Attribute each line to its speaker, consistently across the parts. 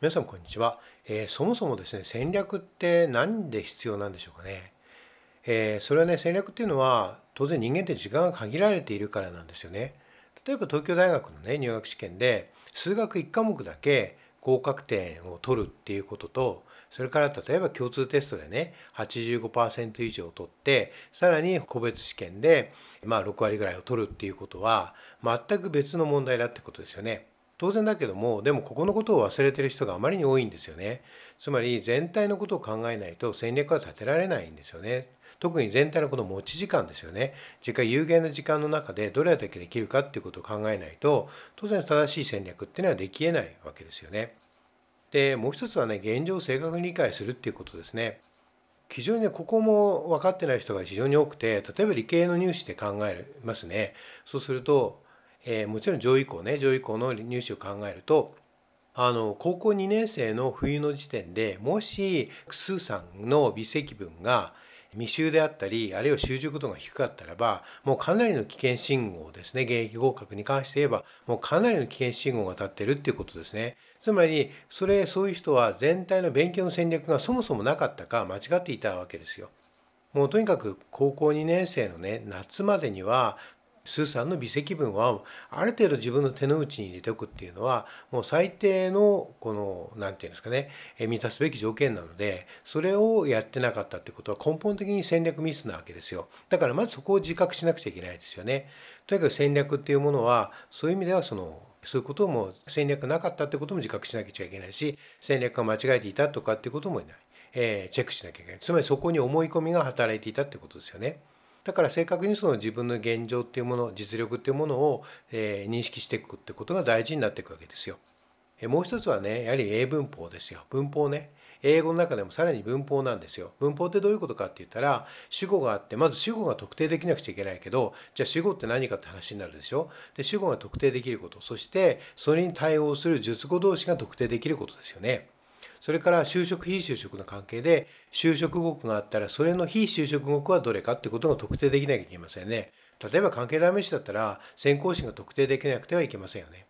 Speaker 1: 皆さんこんにちは、えー、そもそもですね戦略って何で必要なんでしょうかね、えー、それはね戦略っていうのは当然人間って時間が限られているからなんですよね。例えば東京大学のね入学試験で数学1科目だけ合格点を取るっていうこととそれから例えば共通テストでね85%以上取ってさらに個別試験でまあ6割ぐらいを取るっていうことは全く別の問題だってことですよね。当然だけどもでもここのことを忘れてる人があまりに多いんですよね。つまり全体のことを考えないと戦略は立てられないんですよね。特に全体のこの持ち時間ですよね。時間有限な時間の中でどれだけできるかっていうことを考えないと当然正しい戦略っていうのはできえないわけですよね。でもう一つはね現状を正確に理解するっていうことですね。非常にねここも分かってない人が非常に多くて例えば理系の入試で考えますね。そうするとえー、もちろん上位校ね上位校の入試を考えるとあの高校2年生の冬の時点でもしスーさんの微積分が未就であったりあるいは習熟度が低かったらばもうかなりの危険信号ですね現役合格に関して言えばもうかなりの危険信号が立ってるっていうことですね。つまりそれそういう人は全体の勉強の戦略がそもそもなかったか間違っていたわけですよ。もうとにかく高校2年生のね夏までにはスーさんの微積分はある程度自分の手の内に入れておくっていうのはもう最低のこの何て言うんですかね満たすべき条件なのでそれをやってなかったってことは根本的に戦略ミスなわけですよ。だからまずそこを自覚しなくちゃいけないですよね。とにかく戦略っていうものはそういう意味ではそのそういうことも戦略なかったってことも自覚しなきゃいけないし戦略が間違えていたとかっていうこともない、えー、チェックしなきゃいけない。つまりそこに思い込みが働いていたってことですよね。だから正確にその自分の現状っていうもの実力っていうものを、え認識していくってことが大事になっていくわけですよ。えもう一つはねやはり英文法ですよ文法ね英語の中でもさらに文法なんですよ。文法ってどういうことかって言ったら主語があってまず主語が特定できなくちゃいけないけどじゃあ主語って何かって話になるでしょ。で主語が特定できることそしてそれに対応する述語同士が特定できることですよね。それから就職非就職の関係で就職国があったらそれの非就職国はどれかってことが特定できなきゃいけませんね。例えば関係代名詞だったら先行詞が特定できなくてはいけませんよね。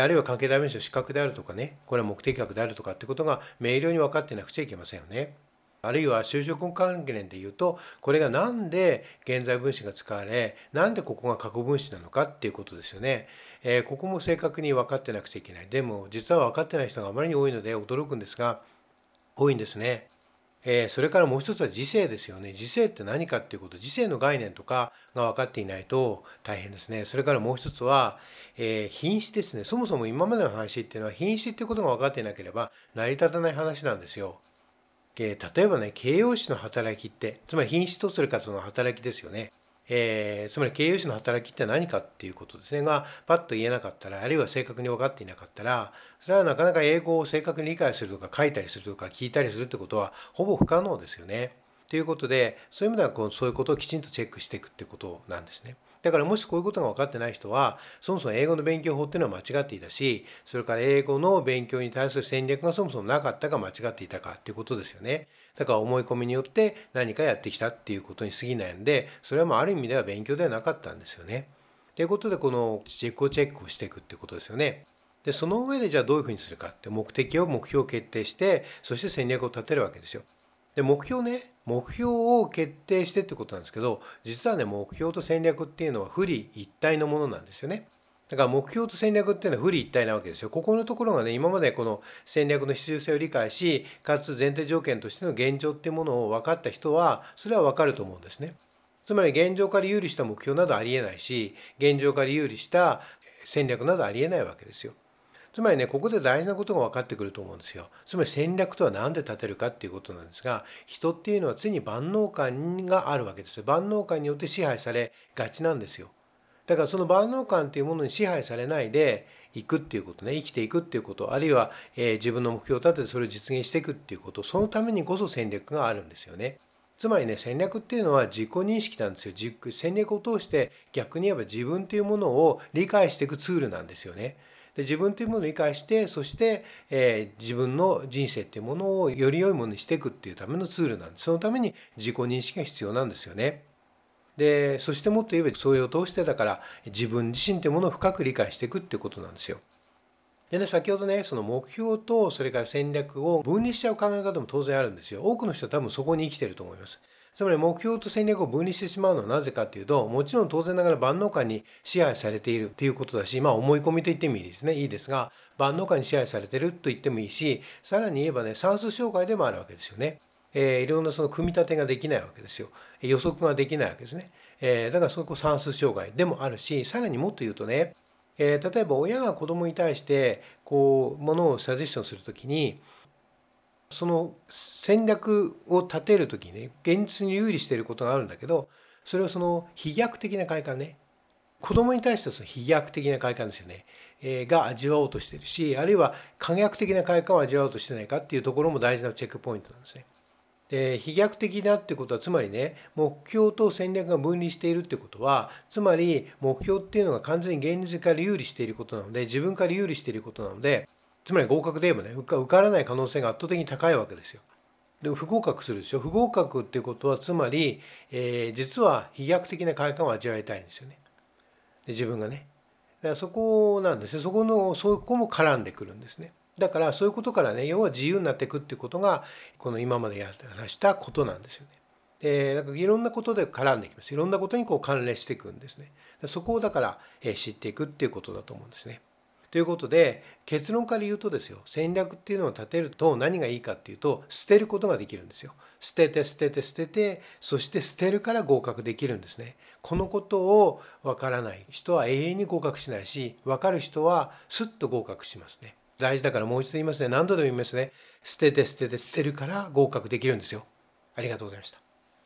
Speaker 1: あるいは関係代名詞の資格であるとかねこれは目的学であるとかってことが明瞭に分かってなくちゃいけませんよね。あるいは就職関連で言うとこれが何で現在分詞が使われ何でここが過去分詞なのかっていうことですよね。えー、ここも正確に分かってなくちゃいけない。でも実は分かってない人があまりに多いので驚くんですが多いんですね。えー、それからもう一つは時世ですよね。時世って何かっていうこと、時世の概念とかが分かっていないと大変ですね。それからもう一つは、えー、品詞ですね。そもそも今までの話っていうのは品詞っていうことが分かっていなければ成り立たない話なんですよ。え例えばね形容詞の働きってつまり品質とそれからその働きですよね。えー、つまり形容詞の働きって何かっていうことですねがパッと言えなかったらあるいは正確に分かっていなかったらそれはなかなか英語を正確に理解するとか書いたりするとか聞いたりするってことはほぼ不可能ですよね。ということでそういう意味ではこうそういうことをきちんとチェックしていくってことなんですね。だからもしこういうことが分かってない人はそもそも英語の勉強法っていうのは間違っていたしそれから英語の勉強に対する戦略がそもそもなかったか間違っていたかっていうことですよね。だから思い込みによって何かやってきたっていうことに過ぎないんでそれはもうある意味では勉強ではなかったんですよね。ということでこの自己チェックをしていくっていうことですよね。でその上でじゃあどういうふうにするかって目的を目標を決定してそして戦略を立てるわけですよ。で目標ね目標を決定してってことなんですけど実はね目標と戦略っていうのは不利一体のものなんですよね。だから目標と戦略っていうのは不利一体なわけですよ。ここのところがね今までこの戦略の必要性を理解しかつ前提条件としての現状っていうものを分かった人はそれは分かると思うんですね。つまり現状から有利した目標などありえないし現状から有利した戦略などありえないわけですよ。つまりねここで大事なことが分かってくると思うんですよ。つまり戦略とは何で立てるかっていうことなんですが人っていうのは常に万能感があるわけです万能感によって支配されがちなんですよ。だからその万能感っていうものに支配されないでいくっていうことね生きていくっていうことあるいは、えー、自分の目標を立ててそれを実現していくっていうことそのためにこそ戦略があるんですよね。つまりね戦略っていうのは自己認識なんですよ戦略を通して逆に言えば自分というものを理解していくツールなんですよね。で自分というものを理解してそして、えー、自分の人生っていうものをより良いものにしていくっていうためのツールなんですそのために自己認識が必要なんですよね。でそしてもっと言えばそれを通してだから自分自身ってものを深く理解していくってことなんですよ。でね、先ほどね、その目標とそれから戦略を分離しちゃう考え方も当然あるんですよ。多くの人は多分そこに生きてると思います。つまり目標と戦略を分離してしまうのはなぜかっていうと、もちろん当然ながら万能感に支配されているっていうことだし、まあ思い込みと言ってもいいですね。いいですが、万能感に支配されてると言ってもいいし、さらに言えばね、算数障害でもあるわけですよね。えー、いろんなその組み立てができないわけですよ。予測ができないわけですね。えー、だからそこ算数障害でもあるし、さらにもっと言うとね、えー、例えば親が子供に対してこうものをサジェッションするときにその戦略を立てる時にね現実に有利していることがあるんだけどそれをその飛躍的な快感ね子供に対してはその飛躍的な快感ですよね、えー、が味わおうとしてるしあるいは可逆的な快感を味わおうとしてないかっていうところも大事なチェックポイントなんですね。で飛躍的だってことはつまりね目標と戦略が分離しているってことはつまり目標っていうのが完全に現実から有利していることなので自分から有利していることなのでつまり合格で言えばね受からない可能性が圧倒的に高いわけですよ。で不合格するでしょ不合格っていうことはつまり、えー、実は飛躍的な快感を味わいたいんですよね。で自分がね。だからそこなんですねそこのそこも絡んでくるんですね。だからそういうことからね要は自由になっていくっていうことがこの今までやらしたことなんですよね。でだかいろんなことで絡んできますいろんなことにこう関連していくんですね。そこをだからえ知っていくっていうことだと思うんですね。ということで結論から言うとですよ戦略っていうのを立てると何がいいかっていうと捨てることができるんですよ。捨てて捨てて捨ててそして捨てるから合格できるんですね。このことを分からない人は永遠に合格しないし分かる人はスッと合格しますね。大事だからもう一度言いますね何度でも言いますね。捨てて捨てて捨てるから合格できるんですよ。ありがとうございました。